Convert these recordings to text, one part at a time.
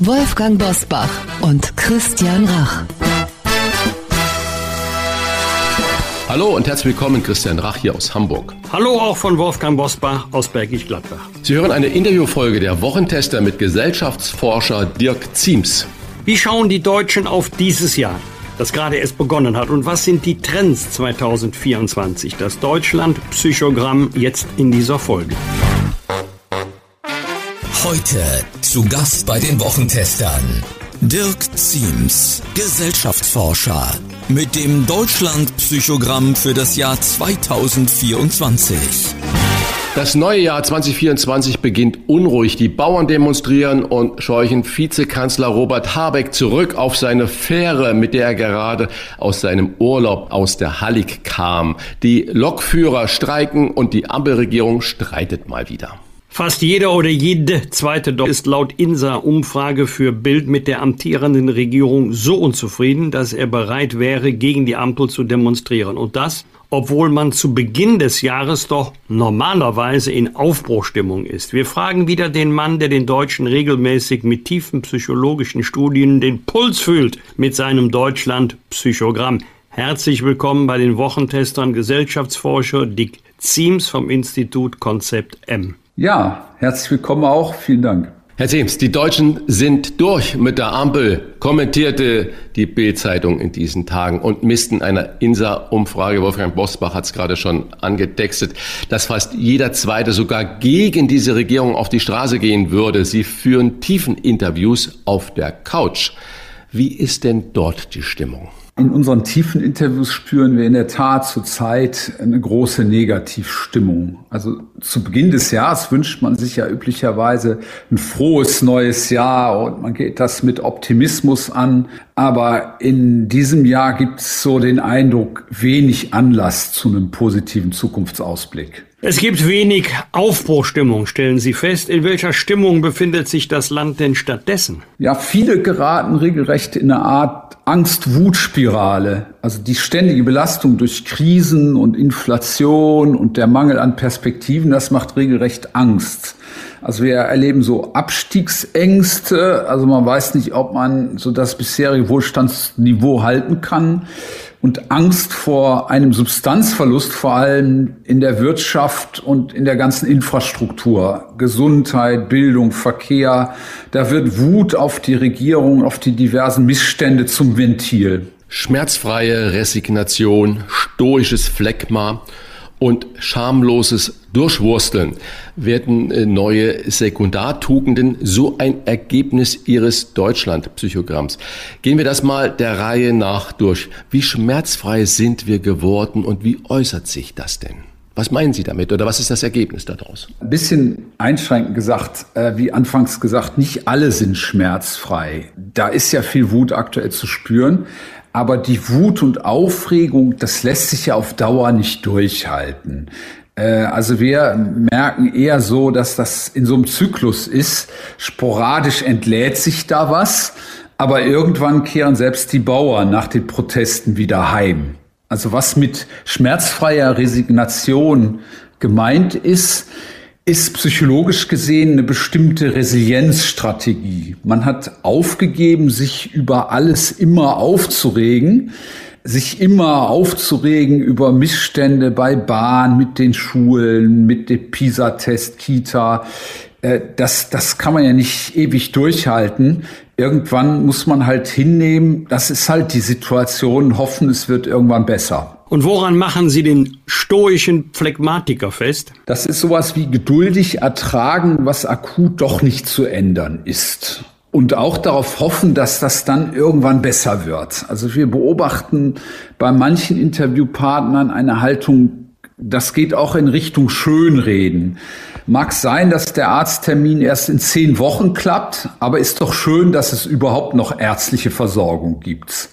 Wolfgang Bosbach und Christian Rach. Hallo und herzlich willkommen, Christian Rach hier aus Hamburg. Hallo auch von Wolfgang Bosbach aus Bergisch Gladbach. Sie hören eine Interviewfolge der Wochentester mit Gesellschaftsforscher Dirk Ziems. Wie schauen die Deutschen auf dieses Jahr, das gerade erst begonnen hat? Und was sind die Trends 2024? Das Deutschland-Psychogramm jetzt in dieser Folge. Heute zu Gast bei den Wochentestern Dirk Ziems, Gesellschaftsforscher, mit dem Deutschland-Psychogramm für das Jahr 2024. Das neue Jahr 2024 beginnt unruhig. Die Bauern demonstrieren und scheuchen Vizekanzler Robert Habeck zurück auf seine Fähre, mit der er gerade aus seinem Urlaub aus der Hallig kam. Die Lokführer streiken und die Ampelregierung streitet mal wieder. Fast jeder oder jede zweite Deutsche ist laut INSA-Umfrage für Bild mit der amtierenden Regierung so unzufrieden, dass er bereit wäre, gegen die Ampel zu demonstrieren. Und das, obwohl man zu Beginn des Jahres doch normalerweise in Aufbruchstimmung ist. Wir fragen wieder den Mann, der den Deutschen regelmäßig mit tiefen psychologischen Studien den Puls fühlt mit seinem Deutschland-Psychogramm. Herzlich willkommen bei den Wochentestern Gesellschaftsforscher Dick Ziems vom Institut Konzept M. Ja, herzlich willkommen auch. Vielen Dank. Herr Seems, die Deutschen sind durch mit der Ampel, kommentierte die Bild-Zeitung in diesen Tagen und missten einer INSA-Umfrage, Wolfgang Bosbach hat es gerade schon angetextet, dass fast jeder Zweite sogar gegen diese Regierung auf die Straße gehen würde. Sie führen tiefen Interviews auf der Couch. Wie ist denn dort die Stimmung? In unseren tiefen Interviews spüren wir in der Tat zurzeit eine große Negativstimmung. Also zu Beginn des Jahres wünscht man sich ja üblicherweise ein frohes neues Jahr und man geht das mit Optimismus an. Aber in diesem Jahr gibt es so den Eindruck, wenig Anlass zu einem positiven Zukunftsausblick. Es gibt wenig Aufbruchstimmung, stellen Sie fest. In welcher Stimmung befindet sich das Land denn stattdessen? Ja, viele geraten regelrecht in eine Art Angst-Wut-Spirale. Also die ständige Belastung durch Krisen und Inflation und der Mangel an Perspektiven, das macht regelrecht Angst. Also wir erleben so Abstiegsängste, also man weiß nicht, ob man so das bisherige Wohlstandsniveau halten kann und Angst vor einem Substanzverlust, vor allem in der Wirtschaft und in der ganzen Infrastruktur, Gesundheit, Bildung, Verkehr. Da wird Wut auf die Regierung, auf die diversen Missstände zum Ventil. Schmerzfreie Resignation, stoisches Phlegma und schamloses Durchwursteln werden äh, neue Sekundartugenden, so ein Ergebnis Ihres Deutschland-Psychogramms. Gehen wir das mal der Reihe nach durch. Wie schmerzfrei sind wir geworden und wie äußert sich das denn? Was meinen Sie damit oder was ist das Ergebnis daraus? Ein bisschen einschränkend gesagt, äh, wie anfangs gesagt, nicht alle sind schmerzfrei. Da ist ja viel Wut aktuell zu spüren. Aber die Wut und Aufregung, das lässt sich ja auf Dauer nicht durchhalten. Äh, also wir merken eher so, dass das in so einem Zyklus ist. Sporadisch entlädt sich da was, aber irgendwann kehren selbst die Bauern nach den Protesten wieder heim. Also was mit schmerzfreier Resignation gemeint ist, ist psychologisch gesehen eine bestimmte Resilienzstrategie. Man hat aufgegeben, sich über alles immer aufzuregen, sich immer aufzuregen über Missstände bei Bahn, mit den Schulen, mit dem PISA-Test, Kita. Äh, das, das kann man ja nicht ewig durchhalten. Irgendwann muss man halt hinnehmen, das ist halt die Situation, hoffen, es wird irgendwann besser. Und woran machen Sie den stoischen Phlegmatiker fest? Das ist sowas wie geduldig ertragen, was akut doch nicht zu ändern ist. Und auch darauf hoffen, dass das dann irgendwann besser wird. Also wir beobachten bei manchen Interviewpartnern eine Haltung, das geht auch in Richtung Schönreden. Mag sein, dass der Arzttermin erst in zehn Wochen klappt, aber ist doch schön, dass es überhaupt noch ärztliche Versorgung gibt.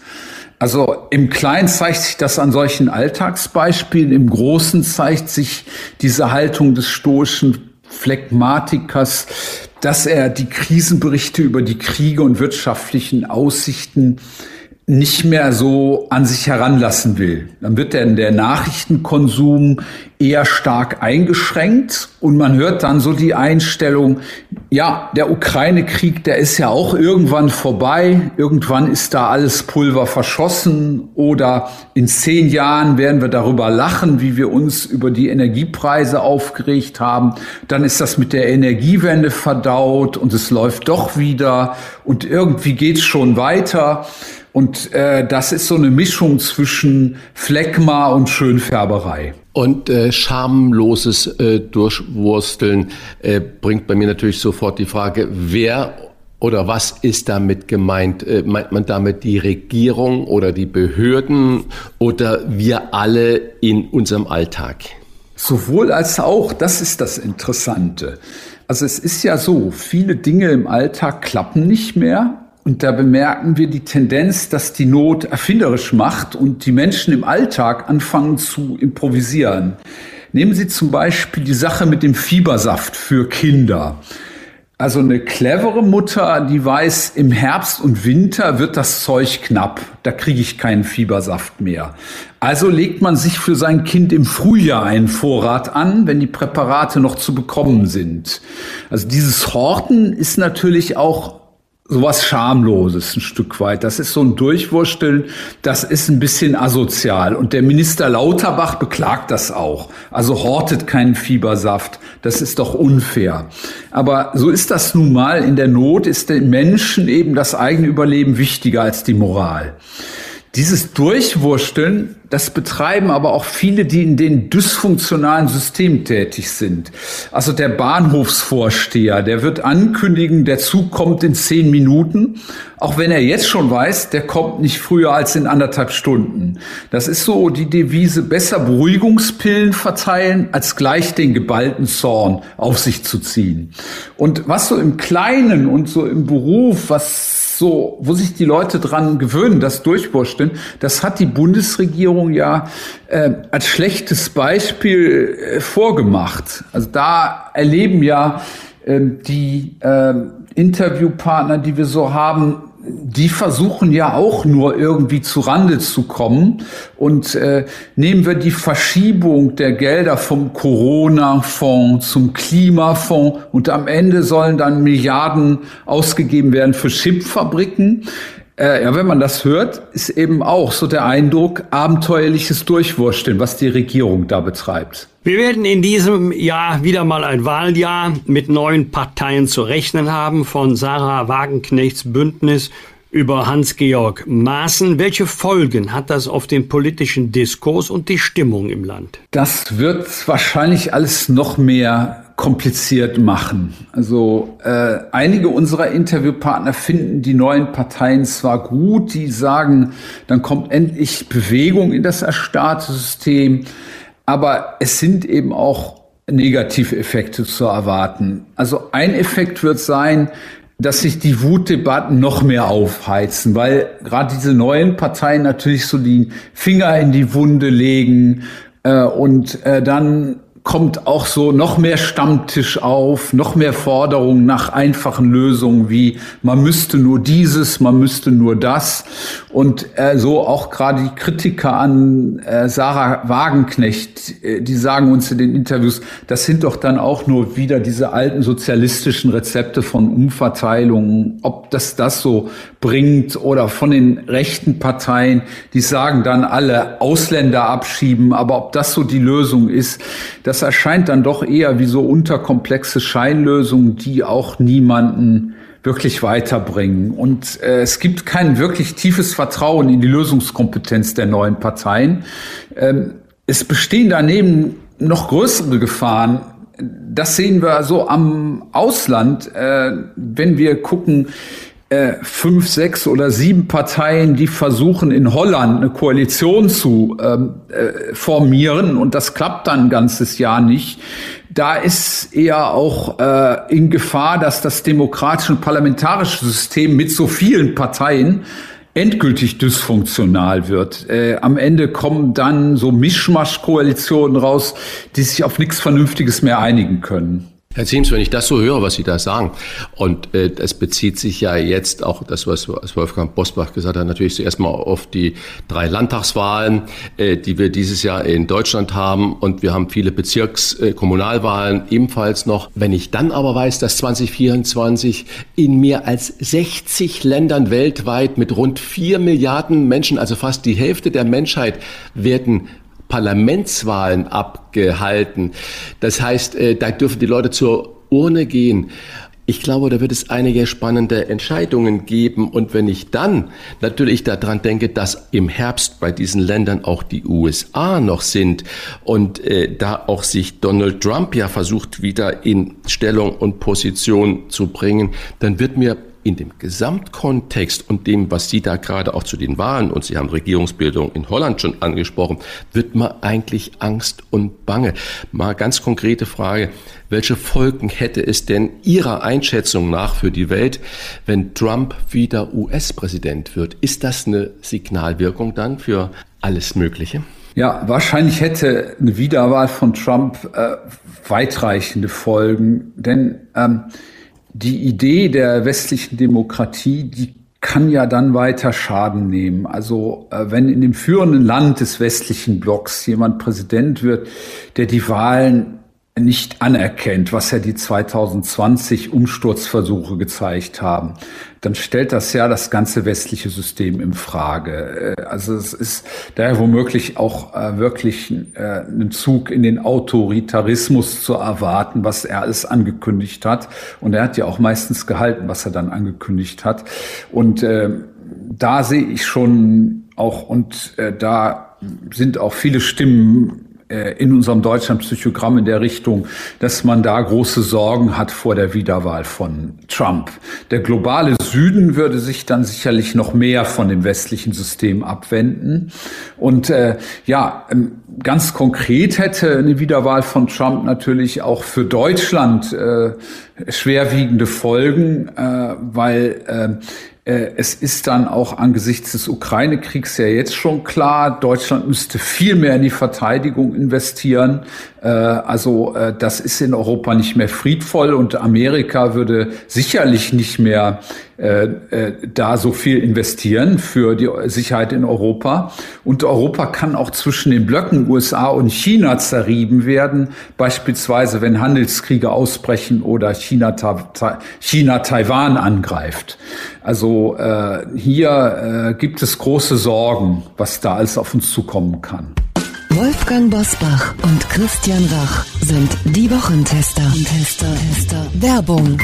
Also im Kleinen zeigt sich das an solchen Alltagsbeispielen, im Großen zeigt sich diese Haltung des stoischen Phlegmatikers, dass er die Krisenberichte über die Kriege und wirtschaftlichen Aussichten nicht mehr so an sich heranlassen will. Dann wird denn der Nachrichtenkonsum eher stark eingeschränkt und man hört dann so die Einstellung, ja, der Ukraine-Krieg, der ist ja auch irgendwann vorbei, irgendwann ist da alles Pulver verschossen oder in zehn Jahren werden wir darüber lachen, wie wir uns über die Energiepreise aufgeregt haben, dann ist das mit der Energiewende verdaut und es läuft doch wieder und irgendwie geht's schon weiter. Und äh, das ist so eine Mischung zwischen Phlegma und Schönfärberei. Und äh, schamloses äh, Durchwursteln äh, bringt bei mir natürlich sofort die Frage, wer oder was ist damit gemeint? Äh, meint man damit die Regierung oder die Behörden oder wir alle in unserem Alltag? Sowohl als auch, das ist das Interessante. Also es ist ja so, viele Dinge im Alltag klappen nicht mehr und da bemerken wir die Tendenz, dass die Not erfinderisch macht und die Menschen im Alltag anfangen zu improvisieren. Nehmen Sie zum Beispiel die Sache mit dem Fiebersaft für Kinder. Also eine clevere Mutter, die weiß, im Herbst und Winter wird das Zeug knapp. Da kriege ich keinen Fiebersaft mehr. Also legt man sich für sein Kind im Frühjahr einen Vorrat an, wenn die Präparate noch zu bekommen sind. Also dieses Horten ist natürlich auch sowas Schamloses ein Stück weit. Das ist so ein Durchwursteln, das ist ein bisschen asozial. Und der Minister Lauterbach beklagt das auch. Also hortet keinen Fiebersaft. Das ist doch unfair. Aber so ist das nun mal. In der Not ist den Menschen eben das eigene Überleben wichtiger als die Moral. Dieses Durchwursteln, das betreiben aber auch viele, die in den dysfunktionalen Systemen tätig sind. Also der Bahnhofsvorsteher, der wird ankündigen, der Zug kommt in zehn Minuten, auch wenn er jetzt schon weiß, der kommt nicht früher als in anderthalb Stunden. Das ist so die Devise, besser Beruhigungspillen verteilen, als gleich den geballten Zorn auf sich zu ziehen. Und was so im Kleinen und so im Beruf, was so, wo sich die Leute dran gewöhnen, das durchwursteln, das hat die Bundesregierung ja äh, als schlechtes Beispiel äh, vorgemacht. Also da erleben ja äh, die äh, Interviewpartner, die wir so haben, die versuchen ja auch nur irgendwie zu Rande zu kommen. Und äh, nehmen wir die Verschiebung der Gelder vom Corona-Fonds zum Klimafonds und am Ende sollen dann Milliarden ausgegeben werden für Chipfabriken. Äh, ja, wenn man das hört, ist eben auch so der Eindruck, abenteuerliches Durchwursteln, was die Regierung da betreibt. Wir werden in diesem Jahr wieder mal ein Wahljahr mit neuen Parteien zu rechnen haben, von Sarah Wagenknechts Bündnis über Hans-Georg Maaßen. Welche Folgen hat das auf den politischen Diskurs und die Stimmung im Land? Das wird wahrscheinlich alles noch mehr kompliziert machen. Also äh, einige unserer Interviewpartner finden die neuen Parteien zwar gut, die sagen, dann kommt endlich Bewegung in das erstarrte System, aber es sind eben auch Negativeffekte zu erwarten. Also ein Effekt wird sein, dass sich die Wutdebatten noch mehr aufheizen, weil gerade diese neuen Parteien natürlich so die Finger in die Wunde legen äh, und äh, dann kommt auch so noch mehr Stammtisch auf, noch mehr Forderungen nach einfachen Lösungen wie man müsste nur dieses, man müsste nur das. Und äh, so auch gerade die Kritiker an äh, Sarah Wagenknecht, äh, die sagen uns in den Interviews, das sind doch dann auch nur wieder diese alten sozialistischen Rezepte von Umverteilungen, ob das das so bringt oder von den rechten Parteien, die sagen dann alle Ausländer abschieben, aber ob das so die Lösung ist, das erscheint dann doch eher wie so unterkomplexe Scheinlösungen, die auch niemanden wirklich weiterbringen. Und äh, es gibt kein wirklich tiefes Vertrauen in die Lösungskompetenz der neuen Parteien. Ähm, es bestehen daneben noch größere Gefahren. Das sehen wir so am Ausland, äh, wenn wir gucken, äh, fünf, sechs oder sieben Parteien, die versuchen in Holland eine Koalition zu ähm, äh, formieren und das klappt dann ein ganzes Jahr nicht. Da ist eher auch äh, in Gefahr, dass das demokratische und parlamentarische System mit so vielen Parteien endgültig dysfunktional wird. Äh, am Ende kommen dann so Mischmasch-Koalitionen raus, die sich auf nichts Vernünftiges mehr einigen können. Herr Ziems, wenn ich das so höre, was Sie da sagen, und äh, das bezieht sich ja jetzt auch das, was, Wolfgang Bosbach gesagt hat, natürlich zuerst mal auf die drei Landtagswahlen, äh, die wir dieses Jahr in Deutschland haben, und wir haben viele Bezirkskommunalwahlen äh, ebenfalls noch. Wenn ich dann aber weiß, dass 2024 in mehr als 60 Ländern weltweit mit rund vier Milliarden Menschen, also fast die Hälfte der Menschheit, werden Parlamentswahlen abgehalten. Das heißt, äh, da dürfen die Leute zur Urne gehen. Ich glaube, da wird es einige spannende Entscheidungen geben. Und wenn ich dann natürlich daran denke, dass im Herbst bei diesen Ländern auch die USA noch sind und äh, da auch sich Donald Trump ja versucht, wieder in Stellung und Position zu bringen, dann wird mir in dem Gesamtkontext und dem, was Sie da gerade auch zu den Wahlen und Sie haben Regierungsbildung in Holland schon angesprochen, wird man eigentlich Angst und Bange. Mal ganz konkrete Frage. Welche Folgen hätte es denn Ihrer Einschätzung nach für die Welt, wenn Trump wieder US-Präsident wird? Ist das eine Signalwirkung dann für alles Mögliche? Ja, wahrscheinlich hätte eine Wiederwahl von Trump äh, weitreichende Folgen, denn ähm, die Idee der westlichen Demokratie, die kann ja dann weiter Schaden nehmen. Also äh, wenn in dem führenden Land des westlichen Blocks jemand Präsident wird, der die Wahlen nicht anerkennt, was ja die 2020 Umsturzversuche gezeigt haben, dann stellt das ja das ganze westliche System in Frage. Äh, also es ist daher womöglich auch äh, wirklich äh, ein Zug in den Autoritarismus zu erwarten, was er alles angekündigt hat. Und er hat ja auch meistens gehalten, was er dann angekündigt hat. Und da sehe ich schon auch, und da sind auch viele Stimmen in unserem Deutschland-Psychogramm in der Richtung, dass man da große Sorgen hat vor der Wiederwahl von Trump. Der globale Süden würde sich dann sicherlich noch mehr von dem westlichen System abwenden. Und äh, ja, ähm, ganz konkret hätte eine Wiederwahl von Trump natürlich auch für Deutschland äh, schwerwiegende Folgen, äh, weil äh, äh, es ist dann auch angesichts des Ukraine-Kriegs ja jetzt schon klar, Deutschland müsste viel mehr in die Verteidigung investieren. Äh, also äh, das ist in Europa nicht mehr friedvoll und Amerika würde sicherlich nicht mehr da so viel investieren für die Sicherheit in Europa. Und Europa kann auch zwischen den Blöcken USA und China zerrieben werden, beispielsweise wenn Handelskriege ausbrechen oder China, China Taiwan angreift. Also äh, hier äh, gibt es große Sorgen, was da alles auf uns zukommen kann. Wolfgang Bosbach und Christian Rach sind die Wochentester. Tester, Tester. Werbung.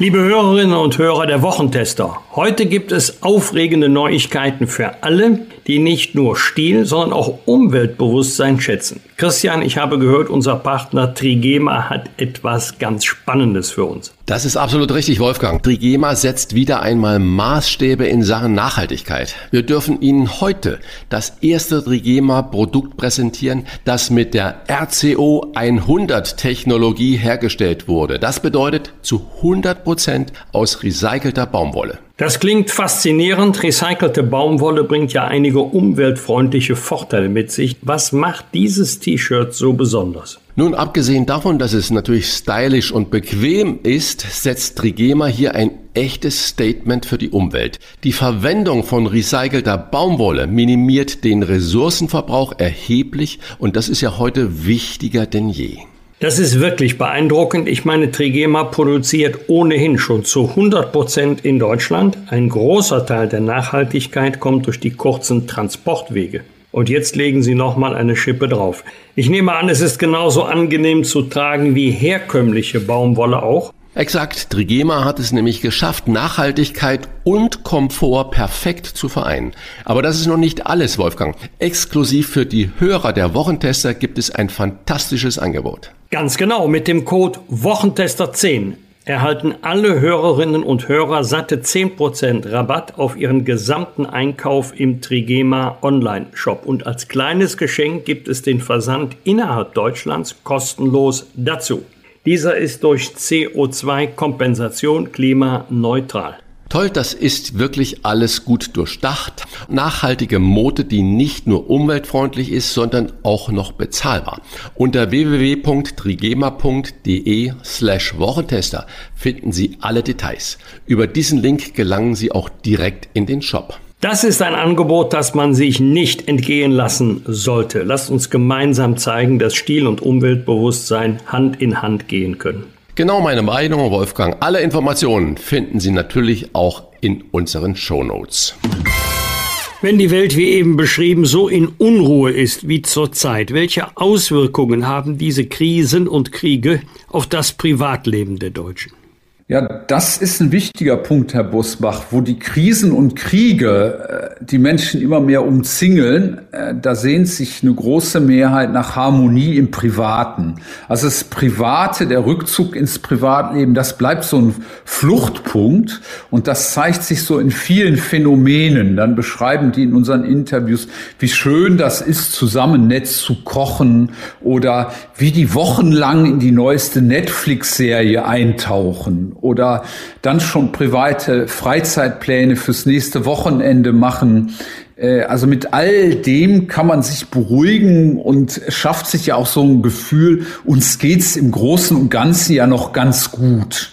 Liebe Hörerinnen und Hörer der Wochentester, heute gibt es aufregende Neuigkeiten für alle, die nicht nur Stil, sondern auch Umweltbewusstsein schätzen. Christian, ich habe gehört, unser Partner Trigema hat etwas ganz Spannendes für uns. Das ist absolut richtig, Wolfgang. Trigema setzt wieder einmal Maßstäbe in Sachen Nachhaltigkeit. Wir dürfen Ihnen heute das erste Trigema-Produkt präsentieren, das mit der RCO 100 Technologie hergestellt wurde. Das bedeutet zu 100 Prozent aus recycelter Baumwolle. Das klingt faszinierend. Recycelte Baumwolle bringt ja einige umweltfreundliche Vorteile mit sich. Was macht dieses T-Shirt so besonders? Nun, abgesehen davon, dass es natürlich stylisch und bequem ist, setzt Trigema hier ein echtes Statement für die Umwelt. Die Verwendung von recycelter Baumwolle minimiert den Ressourcenverbrauch erheblich und das ist ja heute wichtiger denn je. Das ist wirklich beeindruckend. Ich meine, Trigema produziert ohnehin schon zu 100 Prozent in Deutschland. Ein großer Teil der Nachhaltigkeit kommt durch die kurzen Transportwege. Und jetzt legen Sie nochmal eine Schippe drauf. Ich nehme an, es ist genauso angenehm zu tragen wie herkömmliche Baumwolle auch. Exakt, Trigema hat es nämlich geschafft, Nachhaltigkeit und Komfort perfekt zu vereinen. Aber das ist noch nicht alles, Wolfgang. Exklusiv für die Hörer der Wochentester gibt es ein fantastisches Angebot. Ganz genau, mit dem Code Wochentester10 erhalten alle Hörerinnen und Hörer satte 10% Rabatt auf ihren gesamten Einkauf im Trigema Online-Shop. Und als kleines Geschenk gibt es den Versand innerhalb Deutschlands kostenlos dazu. Dieser ist durch CO2-Kompensation klimaneutral. Toll, das ist wirklich alles gut durchdacht. Nachhaltige Mode, die nicht nur umweltfreundlich ist, sondern auch noch bezahlbar. Unter www.trigema.de slash Wochentester finden Sie alle Details. Über diesen Link gelangen Sie auch direkt in den Shop. Das ist ein Angebot, das man sich nicht entgehen lassen sollte. Lasst uns gemeinsam zeigen, dass Stil und Umweltbewusstsein Hand in Hand gehen können. Genau meine Meinung, Wolfgang. Alle Informationen finden Sie natürlich auch in unseren Show Notes. Wenn die Welt wie eben beschrieben so in Unruhe ist wie zurzeit, welche Auswirkungen haben diese Krisen und Kriege auf das Privatleben der Deutschen? Ja, das ist ein wichtiger Punkt, Herr Busbach, wo die Krisen und Kriege äh, die Menschen immer mehr umzingeln. Äh, da sehnt sich eine große Mehrheit nach Harmonie im Privaten. Also das Private, der Rückzug ins Privatleben, das bleibt so ein Fluchtpunkt und das zeigt sich so in vielen Phänomenen. Dann beschreiben die in unseren Interviews, wie schön das ist, zusammen nett zu kochen oder wie die wochenlang in die neueste Netflix-Serie eintauchen oder dann schon private Freizeitpläne fürs nächste Wochenende machen. Äh, also mit all dem kann man sich beruhigen und schafft sich ja auch so ein Gefühl, uns geht's im Großen und Ganzen ja noch ganz gut.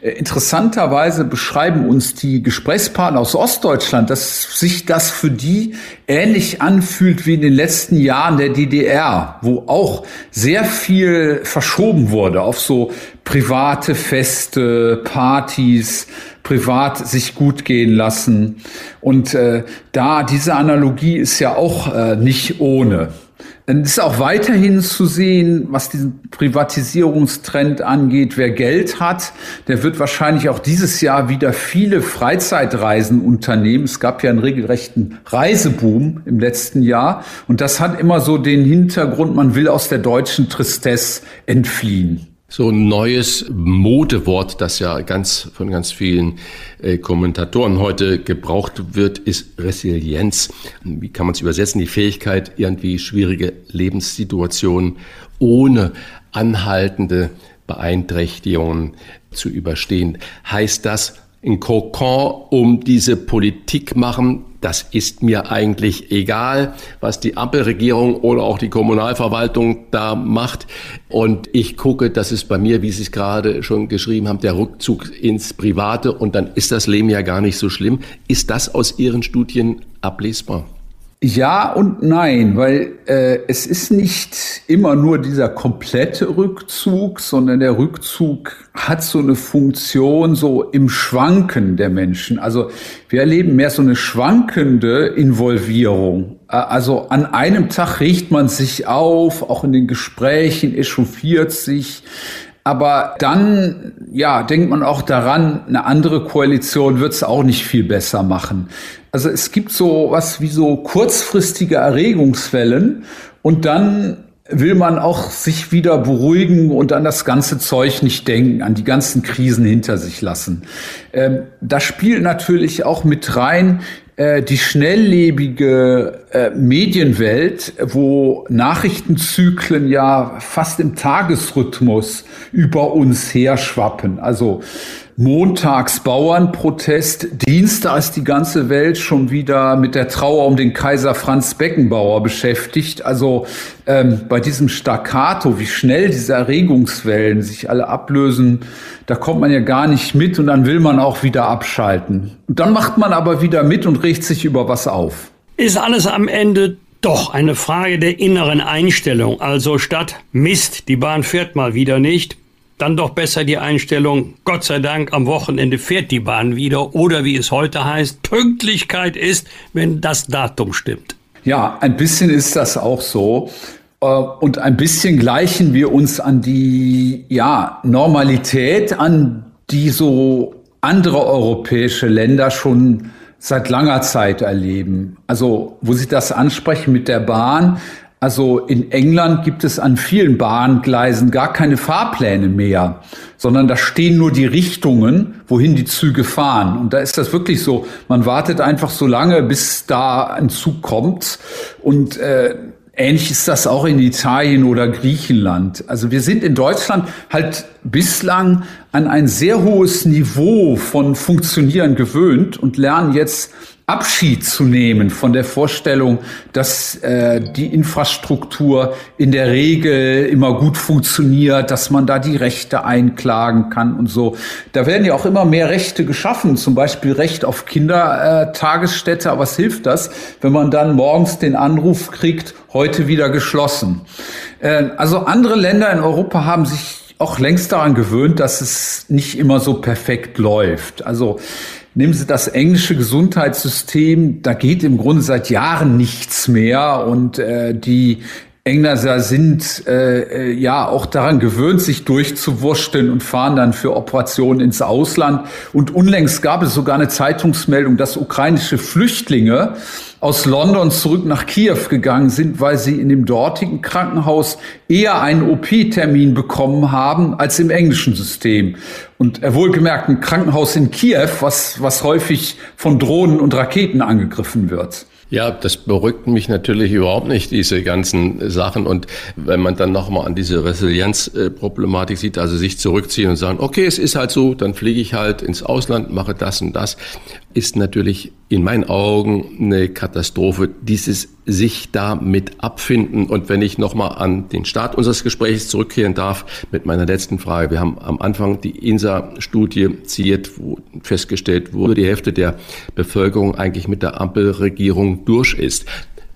Äh, interessanterweise beschreiben uns die Gesprächspartner aus Ostdeutschland, dass sich das für die ähnlich anfühlt wie in den letzten Jahren der DDR, wo auch sehr viel verschoben wurde auf so private Feste, Partys, privat sich gut gehen lassen. Und äh, da diese Analogie ist ja auch äh, nicht ohne. Es ist auch weiterhin zu sehen, was diesen Privatisierungstrend angeht. Wer Geld hat, der wird wahrscheinlich auch dieses Jahr wieder viele Freizeitreisen unternehmen. Es gab ja einen regelrechten Reiseboom im letzten Jahr. Und das hat immer so den Hintergrund, man will aus der deutschen Tristesse entfliehen. So ein neues Modewort, das ja ganz von ganz vielen äh, Kommentatoren heute gebraucht wird, ist Resilienz. Wie kann man es übersetzen? Die Fähigkeit, irgendwie schwierige Lebenssituationen ohne anhaltende Beeinträchtigungen zu überstehen. Heißt das, ein Kokon um diese Politik machen, das ist mir eigentlich egal, was die Ampelregierung oder auch die Kommunalverwaltung da macht. Und ich gucke, das ist bei mir, wie Sie es gerade schon geschrieben haben, der Rückzug ins Private und dann ist das Leben ja gar nicht so schlimm. Ist das aus Ihren Studien ablesbar? Ja und nein, weil äh, es ist nicht immer nur dieser komplette Rückzug, sondern der Rückzug hat so eine Funktion so im Schwanken der Menschen. Also wir erleben mehr so eine schwankende Involvierung. Äh, also an einem Tag riecht man sich auf, auch in den Gesprächen echauffiert sich. Aber dann, ja, denkt man auch daran, eine andere Koalition wird es auch nicht viel besser machen. Also es gibt so was wie so kurzfristige Erregungswellen und dann will man auch sich wieder beruhigen und an das ganze Zeug nicht denken, an die ganzen Krisen hinter sich lassen. Ähm, da spielt natürlich auch mit rein, äh, die schnelllebige äh, Medienwelt, wo Nachrichtenzyklen ja fast im Tagesrhythmus über uns herschwappen. Also Montags Bauernprotest, Dienstag ist die ganze Welt schon wieder mit der Trauer um den Kaiser Franz Beckenbauer beschäftigt. Also ähm, bei diesem Staccato, wie schnell diese Erregungswellen sich alle ablösen, da kommt man ja gar nicht mit und dann will man auch wieder abschalten. Und dann macht man aber wieder mit und regt sich über was auf. Ist alles am Ende doch eine Frage der inneren Einstellung. Also statt Mist, die Bahn fährt mal wieder nicht, dann doch besser die Einstellung, Gott sei Dank, am Wochenende fährt die Bahn wieder oder wie es heute heißt, Pünktlichkeit ist, wenn das Datum stimmt. Ja, ein bisschen ist das auch so. Äh, und ein bisschen gleichen wir uns an die ja, Normalität an, die so andere europäische Länder schon seit langer Zeit erleben. Also, wo Sie das ansprechen mit der Bahn, Also in England gibt es an vielen Bahngleisen gar keine Fahrpläne mehr, sondern da stehen nur die Richtungen, wohin die Züge fahren. Und da ist das wirklich so, man wartet einfach so lange, bis da ein Zug kommt. Und äh, Ähnlich ist das auch in Italien oder Griechenland. Also wir sind in Deutschland halt bislang an ein sehr hohes Niveau von Funktionieren gewöhnt und lernen jetzt Abschied zu nehmen von der Vorstellung, dass äh, die Infrastruktur in der Regel immer gut funktioniert, dass man da die Rechte einklagen kann und so. Da werden ja auch immer mehr Rechte geschaffen, zum Beispiel Recht auf Kindertagesstätte. Aber was hilft das, wenn man dann morgens den Anruf kriegt, heute wieder geschlossen? Äh, also andere Länder in Europa haben sich auch längst daran gewöhnt, dass es nicht immer so perfekt läuft. Also Nehmen Sie das englische Gesundheitssystem, da geht im Grunde seit Jahren nichts mehr und äh, die Engländer sind äh, äh, ja auch daran gewöhnt, sich durchzuwursteln und fahren dann für Operationen ins Ausland. Und unlängst gab es sogar eine Zeitungsmeldung, dass ukrainische Flüchtlinge aus London zurück nach Kiew gegangen sind, weil sie in dem dortigen Krankenhaus eher einen OP-Termin bekommen haben als im englischen System. Und er wohlgemerkt ein Krankenhaus in Kiew, was, was häufig von Drohnen und Raketen angegriffen wird. Ja, das beruhigt mich natürlich überhaupt nicht, diese ganzen Sachen. Und wenn man dann nochmal an diese Resilienzproblematik sieht, also sich zurückziehen und sagen, okay, es ist halt so, dann fliege ich halt ins Ausland, mache das und das, ist natürlich in meinen Augen eine Katastrophe, dieses sich damit abfinden. Und wenn ich nochmal an den Start unseres Gesprächs zurückkehren darf mit meiner letzten Frage. Wir haben am Anfang die INSA-Studie ziert, wo festgestellt wurde, die Hälfte der Bevölkerung eigentlich mit der Ampelregierung durch ist.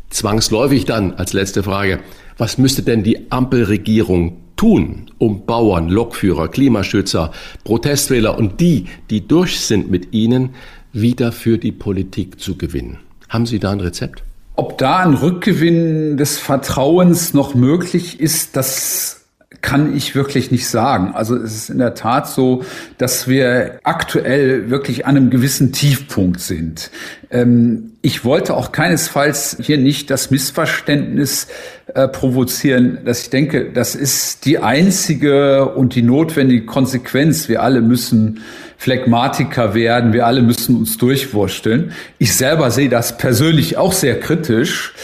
Zwangsläufig dann als letzte Frage, was müsste denn die Ampelregierung tun, um Bauern, Lokführer, Klimaschützer, Protestwähler und die, die durch sind mit ihnen, wieder für die Politik zu gewinnen? Haben Sie da ein Rezept? Ob da ein Rückgewinn des Vertrauens noch möglich ist, das kann ich wirklich nicht sagen. Also es ist in der Tat so, dass wir aktuell wirklich an einem gewissen Tiefpunkt sind. Ähm, ich wollte auch keinesfalls hier nicht das Missverständnis äh, provozieren, dass ich denke, das ist die einzige und die notwendige Konsequenz. Wir alle müssen Phlegmatiker werden, wir alle müssen uns durchwursteln. Ich selber sehe das persönlich auch sehr kritisch,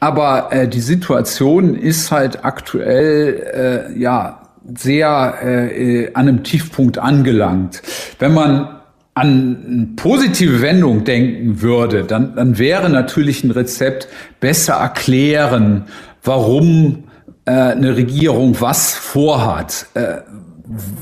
aber äh, die Situation ist halt aktuell äh, ja sehr äh, an einem Tiefpunkt angelangt. Wenn man an positive Wendung denken würde, dann, dann wäre natürlich ein Rezept besser erklären, warum äh, eine Regierung was vorhat, äh,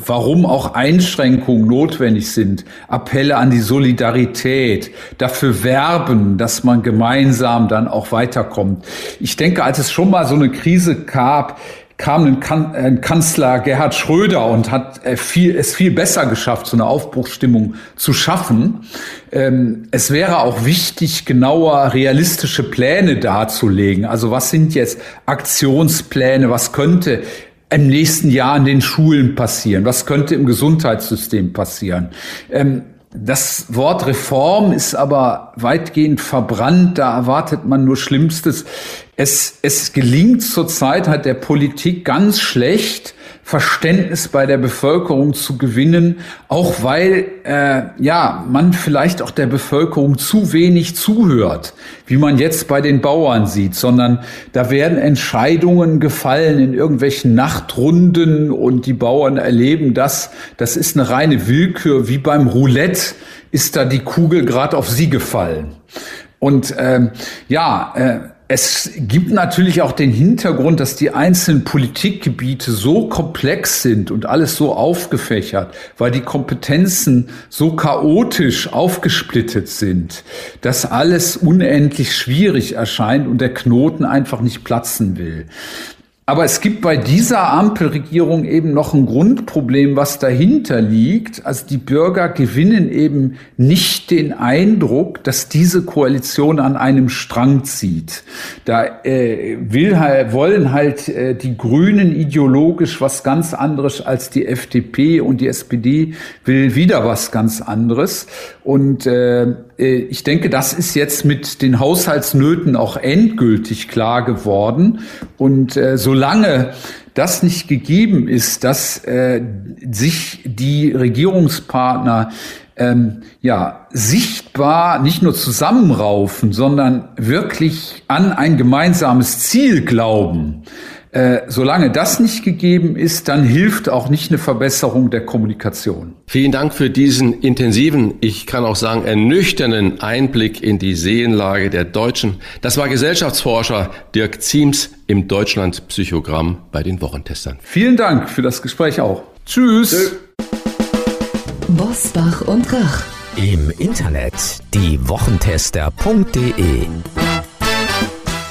warum auch Einschränkungen notwendig sind, Appelle an die Solidarität, dafür werben, dass man gemeinsam dann auch weiterkommt. Ich denke, als es schon mal so eine Krise gab, kam ein, kan ein Kanzler Gerhard Schröder und hat äh, viel, es viel besser geschafft, so eine Aufbruchsstimmung zu schaffen. Ähm, es wäre auch wichtig, genauer realistische Pläne darzulegen. Also was sind jetzt Aktionspläne? Was könnte im nächsten Jahr in den Schulen passieren? Was könnte im Gesundheitssystem passieren? Ähm, das Wort Reform ist aber weitgehend verbrannt. Da erwartet man nur Schlimmstes. Es, es gelingt zurzeit hat der Politik ganz schlecht, Verständnis bei der Bevölkerung zu gewinnen, auch weil äh, ja man vielleicht auch der Bevölkerung zu wenig zuhört, wie man jetzt bei den Bauern sieht, sondern da werden Entscheidungen gefallen in irgendwelchen Nachtrunden und die Bauern erleben das. Das ist eine reine Willkür, wie beim Roulette ist da die Kugel gerade auf sie gefallen. Und ähm, ja, äh, es gibt natürlich auch den Hintergrund, dass die einzelnen Politikgebiete so komplex sind und alles so aufgefächert, weil die Kompetenzen so chaotisch aufgesplittet sind, dass alles unendlich schwierig erscheint und der Knoten einfach nicht platzen will. Aber es gibt bei dieser Ampelregierung eben noch ein Grundproblem, was dahinter liegt. Also die Bürger gewinnen eben nicht den Eindruck, dass diese Koalition an einem Strang zieht. Da äh, will, wollen halt äh, die Grünen ideologisch was ganz anderes als die FDP und die SPD will wieder was ganz anderes. Und äh, ich denke, das ist jetzt mit den Haushaltsnöten auch endgültig klar geworden. Und äh, solange das nicht gegeben ist, dass äh, sich die Regierungspartner ähm, ja sichtbar nicht nur zusammenraufen, sondern wirklich an ein gemeinsames Ziel glauben, äh, solange das nicht gegeben ist, dann hilft auch nicht eine Verbesserung der Kommunikation. Vielen Dank für diesen intensiven, ich kann auch sagen ernüchternden Einblick in die Seelenlage der Deutschen. Das war Gesellschaftsforscher Dirk Ziems im Deutschland Psychogramm bei den Wochentestern. Vielen Dank für das Gespräch auch. Tschüss. Tschüss. Bosbach und Rach. Im Internet diewochentester.de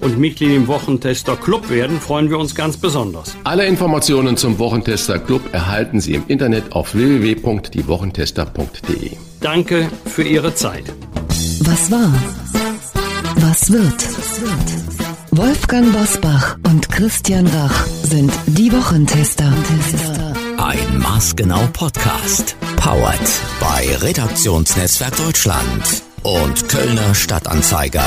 und Mitglied im Wochentester Club werden, freuen wir uns ganz besonders. Alle Informationen zum Wochentester Club erhalten Sie im Internet auf www.diewochentester.de. Danke für Ihre Zeit. Was war? Was wird? Wolfgang Bosbach und Christian Rach sind die Wochentester. Ein maßgenau Podcast. Powered bei Redaktionsnetzwerk Deutschland und Kölner Stadtanzeiger.